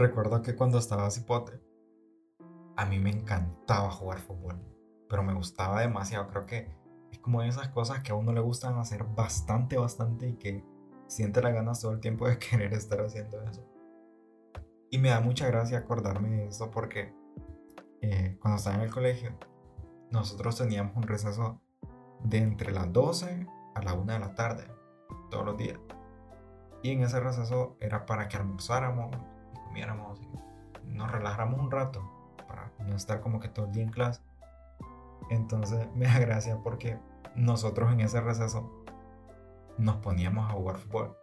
recuerdo que cuando estaba cipote, a mí me encantaba jugar fútbol, pero me gustaba demasiado. Creo que es como esas cosas que a uno le gustan hacer bastante, bastante y que siente las ganas todo el tiempo de querer estar haciendo eso. Y me da mucha gracia acordarme de eso porque eh, cuando estaba en el colegio, nosotros teníamos un receso de entre las 12 a la 1 de la tarde, todos los días. Y en ese receso era para que almorzáramos comiéramos nos relajáramos un rato para no estar como que todo el día en clase. Entonces me da gracia porque nosotros en ese receso nos poníamos a jugar fútbol.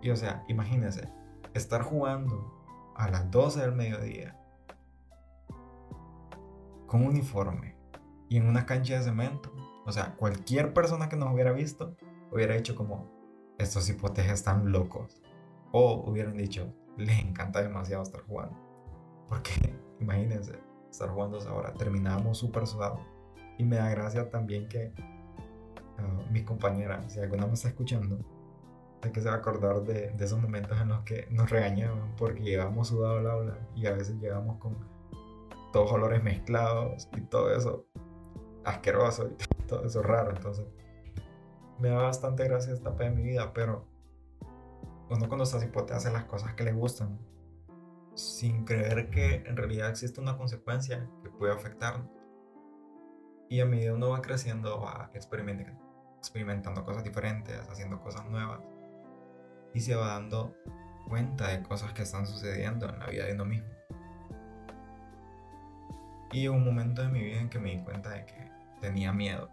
Y o sea, imagínense, estar jugando a las 12 del mediodía con uniforme y en una cancha de cemento. O sea, cualquier persona que nos hubiera visto hubiera dicho como, estos hipotes están locos. O hubieran dicho, les encanta demasiado estar jugando. Porque imagínense, estar jugando ahora. Terminábamos súper sudados. Y me da gracia también que uh, mi compañera, si alguna me está escuchando, sé que se va a acordar de, esos momentos en los que nos regañaban porque llegábamos sudados al aula y a veces llegamos con todos olores mezclados y todo eso asqueroso y todo eso raro. Entonces, me da bastante gracia esta etapa de mi vida, pero uno cuando está cipote hace las cosas que le gustan sin creer que en realidad existe una consecuencia que puede afectarnos. Y a medida uno va creciendo, va experimentando, experimentando cosas diferentes, haciendo cosas nuevas. Y se va dando cuenta de cosas que están sucediendo en la vida de uno mismo. Y hubo un momento de mi vida en que me di cuenta de que tenía miedos.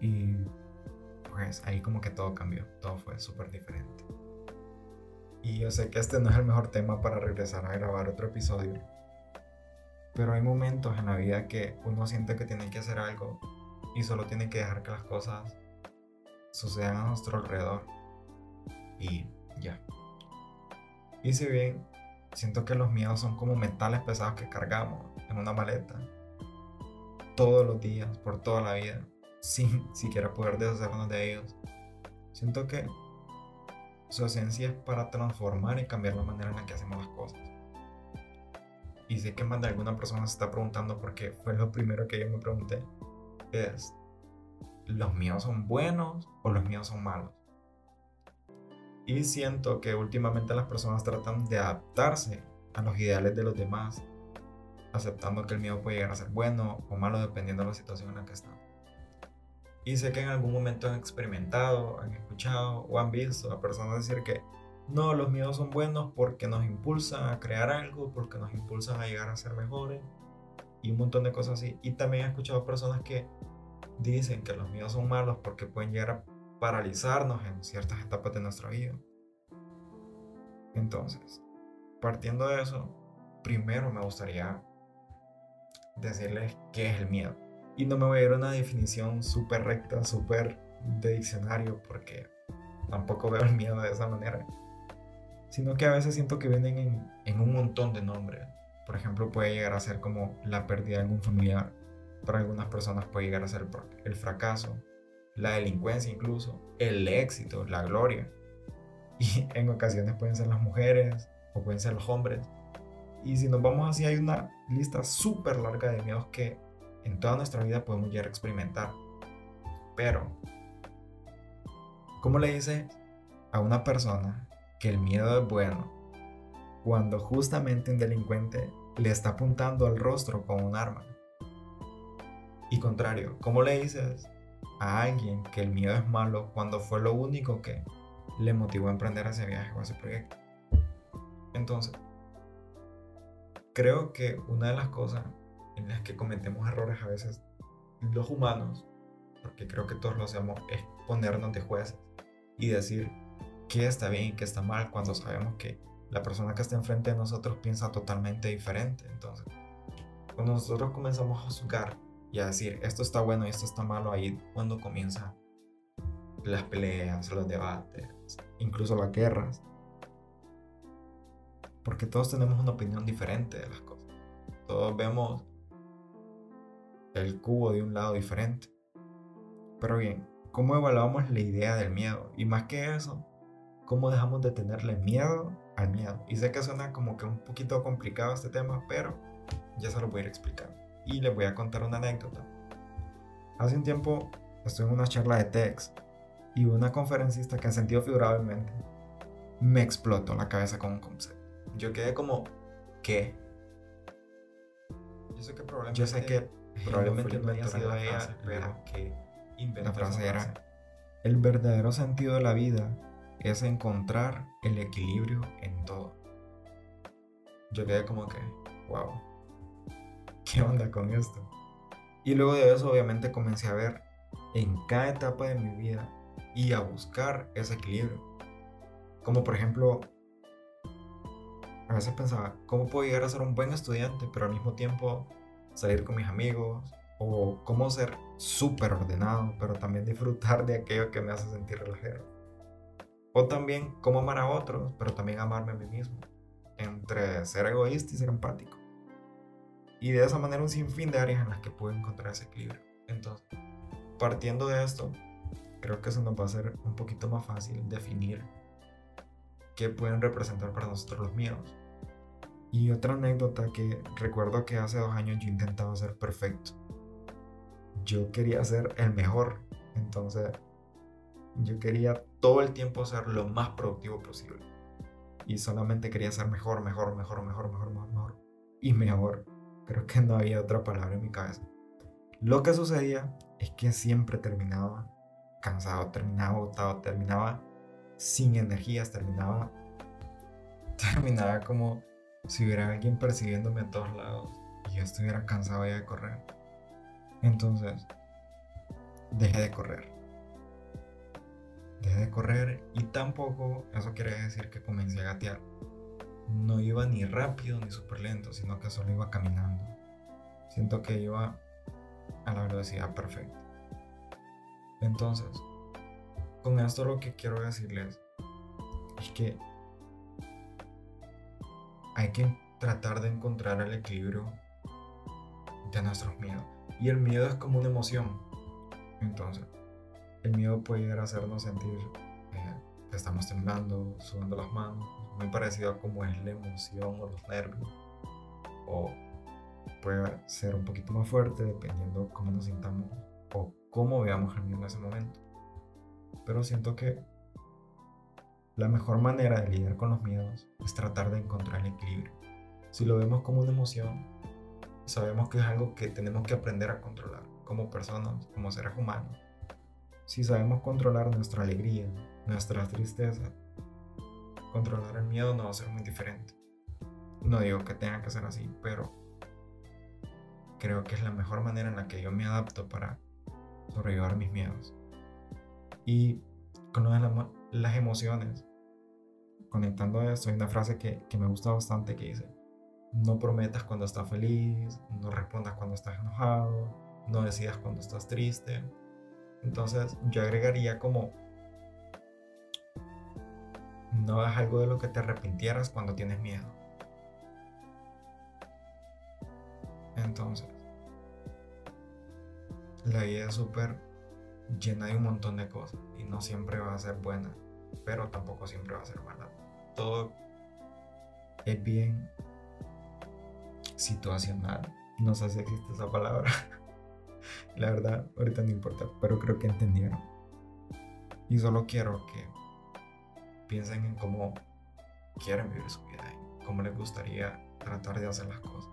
Y ahí como que todo cambió, todo fue súper diferente. Y yo sé que este no es el mejor tema para regresar a grabar otro episodio. Pero hay momentos en la vida que uno siente que tiene que hacer algo y solo tiene que dejar que las cosas sucedan a nuestro alrededor. Y ya. Y si bien siento que los miedos son como metales pesados que cargamos en una maleta todos los días, por toda la vida, sin siquiera poder deshacernos de ellos. Siento que su esencia es para transformar y cambiar la manera en la que hacemos las cosas. Y sé que más de alguna persona se está preguntando porque fue lo primero que yo me pregunté. Es, ¿los miedos son buenos o los miedos son malos? Y siento que últimamente las personas tratan de adaptarse a los ideales de los demás, aceptando que el miedo puede llegar a ser bueno o malo dependiendo de la situación en la que están. Y sé que en algún momento han experimentado, han escuchado o han visto a personas decir que no, los miedos son buenos porque nos impulsan a crear algo, porque nos impulsan a llegar a ser mejores y un montón de cosas así. Y también he escuchado personas que dicen que los miedos son malos porque pueden llegar a paralizarnos en ciertas etapas de nuestra vida. Entonces, partiendo de eso, primero me gustaría decirles qué es el miedo. Y no me voy a ir a una definición súper recta, súper de diccionario, porque tampoco veo el miedo de esa manera. Sino que a veces siento que vienen en, en un montón de nombres. Por ejemplo, puede llegar a ser como la pérdida de algún familiar. Para algunas personas puede llegar a ser el fracaso, la delincuencia incluso, el éxito, la gloria. Y en ocasiones pueden ser las mujeres o pueden ser los hombres. Y si nos vamos así, hay una lista súper larga de miedos que en toda nuestra vida podemos llegar experimentar. Pero, ¿cómo le dice a una persona que el miedo es bueno cuando justamente un delincuente le está apuntando al rostro con un arma? Y contrario, ¿cómo le dices a alguien que el miedo es malo cuando fue lo único que le motivó a emprender ese viaje o ese proyecto? Entonces, creo que una de las cosas en las que cometemos errores a veces los humanos, porque creo que todos lo hacemos, es ponernos de jueces y decir qué está bien y qué está mal cuando sabemos que la persona que está enfrente de nosotros piensa totalmente diferente. Entonces, cuando nosotros comenzamos a juzgar y a decir esto está bueno y esto está malo, ahí cuando comienzan las peleas, los debates, incluso las guerras. Porque todos tenemos una opinión diferente de las cosas. Todos vemos el cubo de un lado diferente. Pero bien, ¿cómo evaluamos la idea del miedo? Y más que eso, cómo dejamos de tenerle miedo al miedo. Y sé que suena como que un poquito complicado este tema, pero ya se lo voy a ir explicando. Y les voy a contar una anécdota. Hace un tiempo estuve en una charla de TEDx y una conferencista que en sentido figurablemente me explotó la cabeza con un concepto. Yo quedé como, ¿qué? Yo sé que probablemente, Yo sé que probablemente no haya sido ella, pero que la frase era, el verdadero sentido de la vida es encontrar el equilibrio en todo. Yo quedé como que, wow, ¿qué onda con esto? Y luego de eso obviamente comencé a ver en cada etapa de mi vida y a buscar ese equilibrio. Como por ejemplo, a veces pensaba, ¿cómo puedo llegar a ser un buen estudiante, pero al mismo tiempo salir con mis amigos? O cómo ser súper ordenado, pero también disfrutar de aquello que me hace sentir relajado. O también cómo amar a otros, pero también amarme a mí mismo. Entre ser egoísta y ser empático. Y de esa manera un sinfín de áreas en las que puedo encontrar ese equilibrio. Entonces, partiendo de esto, creo que eso nos va a hacer un poquito más fácil definir qué pueden representar para nosotros los miedos. Y otra anécdota que recuerdo que hace dos años yo intentaba ser perfecto. Yo quería ser el mejor. Entonces, yo quería todo el tiempo ser lo más productivo posible. Y solamente quería ser mejor, mejor, mejor, mejor, mejor, mejor, mejor. Y mejor. Creo que no había otra palabra en mi cabeza. Lo que sucedía es que siempre terminaba cansado, terminaba agotado, terminaba sin energías, terminaba, terminaba como si hubiera alguien persiguiéndome a todos lados y yo estuviera cansado ya de correr. Entonces, dejé de correr dejé de correr y tampoco eso quiere decir que comencé a gatear. No iba ni rápido ni súper lento, sino que solo iba caminando. Siento que iba a la velocidad perfecta. Entonces, con esto lo que quiero decirles es que hay que tratar de encontrar el equilibrio de nuestros miedos. Y el miedo es como una emoción. Entonces, el miedo puede hacernos sentir eh, que estamos temblando, sudando las manos, muy parecido a como es la emoción o los nervios. O puede ser un poquito más fuerte dependiendo cómo nos sintamos o cómo veamos el miedo en ese momento. Pero siento que la mejor manera de lidiar con los miedos es tratar de encontrar el equilibrio. Si lo vemos como una emoción, sabemos que es algo que tenemos que aprender a controlar como personas, como seres humanos si sabemos controlar nuestra alegría, nuestra tristeza, controlar el miedo no va a ser muy diferente. No digo que tenga que ser así, pero creo que es la mejor manera en la que yo me adapto para sobrellevar mis miedos. Y con las emociones, conectando esto, hay una frase que, que me gusta bastante que dice, no prometas cuando estás feliz, no respondas cuando estás enojado, no decidas cuando estás triste entonces yo agregaría como, no hagas algo de lo que te arrepintieras cuando tienes miedo. Entonces, la vida es súper llena de un montón de cosas y no siempre va a ser buena, pero tampoco siempre va a ser mala. Todo es bien situacional. No sé si existe esa palabra. La verdad, ahorita no importa, pero creo que entendieron. Y solo quiero que piensen en cómo quieren vivir su vida y cómo les gustaría tratar de hacer las cosas.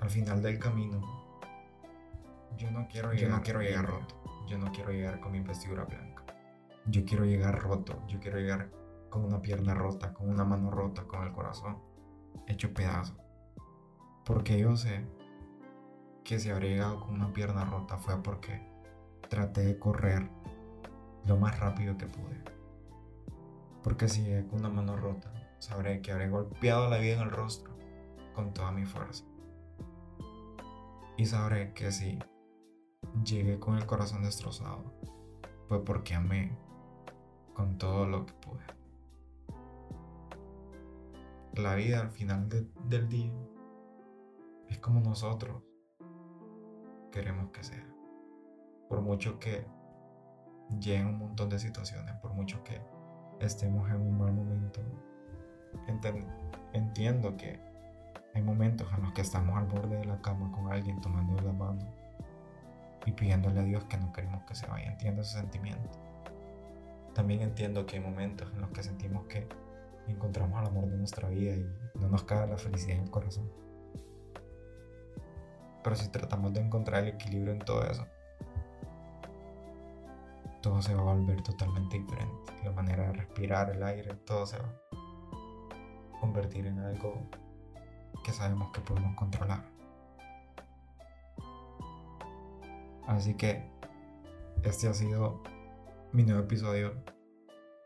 Al final del camino, yo no quiero llegar, yo no quiero llegar roto. Yo no quiero llegar con mi vestidura blanca. Yo quiero llegar roto. Yo quiero llegar con una pierna rota, con una mano rota, con el corazón hecho pedazo. Porque yo sé que si habría llegado con una pierna rota fue porque traté de correr lo más rápido que pude. Porque si llegué con una mano rota, sabré que habré golpeado la vida en el rostro con toda mi fuerza. Y sabré que si llegué con el corazón destrozado, fue porque amé con todo lo que pude la vida al final del día es como nosotros queremos que sea. por mucho que lleguen un montón de situaciones, por mucho que estemos en un mal momento, entiendo que hay momentos en los que estamos al borde de la cama con alguien tomando la mano y pidiéndole a Dios que no queremos que se vaya. Entiendo ese sentimiento. También entiendo que hay momentos en los que sentimos que encontramos el amor de nuestra vida y no nos cae la felicidad en el corazón. Pero si tratamos de encontrar el equilibrio en todo eso, todo se va a volver totalmente diferente. La manera de respirar, el aire, todo se va a convertir en algo que sabemos que podemos controlar. Así que este ha sido mi nuevo episodio.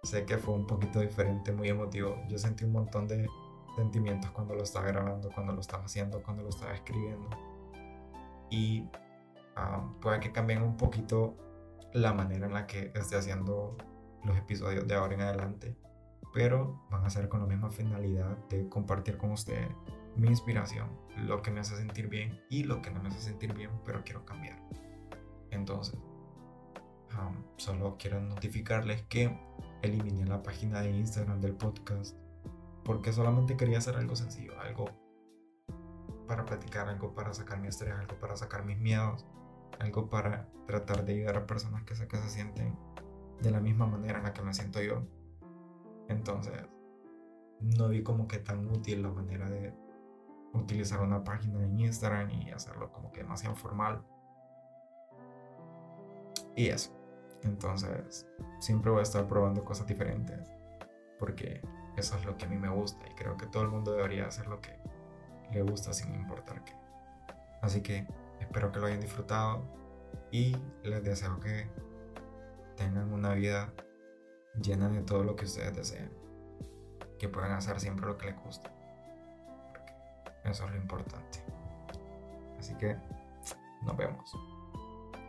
Sé que fue un poquito diferente, muy emotivo. Yo sentí un montón de sentimientos cuando lo estaba grabando, cuando lo estaba haciendo, cuando lo estaba escribiendo. Y ah, puede que cambien un poquito la manera en la que esté haciendo los episodios de ahora en adelante. Pero van a ser con la misma finalidad de compartir con ustedes mi inspiración, lo que me hace sentir bien y lo que no me hace sentir bien, pero quiero cambiar. Entonces, solo quiero notificarles que eliminé la página de Instagram del podcast porque solamente quería hacer algo sencillo, algo para platicar, algo para sacar mi estrés, algo para sacar mis miedos, algo para tratar de ayudar a personas que sé que se sienten de la misma manera en la que me siento yo. Entonces, no vi como que tan útil la manera de utilizar una página en Instagram y hacerlo como que demasiado formal. Y eso. Entonces, siempre voy a estar probando cosas diferentes. Porque eso es lo que a mí me gusta. Y creo que todo el mundo debería hacer lo que le gusta sin importar qué. Así que espero que lo hayan disfrutado. Y les deseo que tengan una vida llena de todo lo que ustedes deseen. Que puedan hacer siempre lo que les gusta. Eso es lo importante. Así que nos vemos.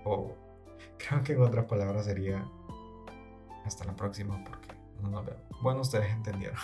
O Creo que en otras palabras sería hasta la próxima porque no nos vemos. Bueno, ustedes entendieron.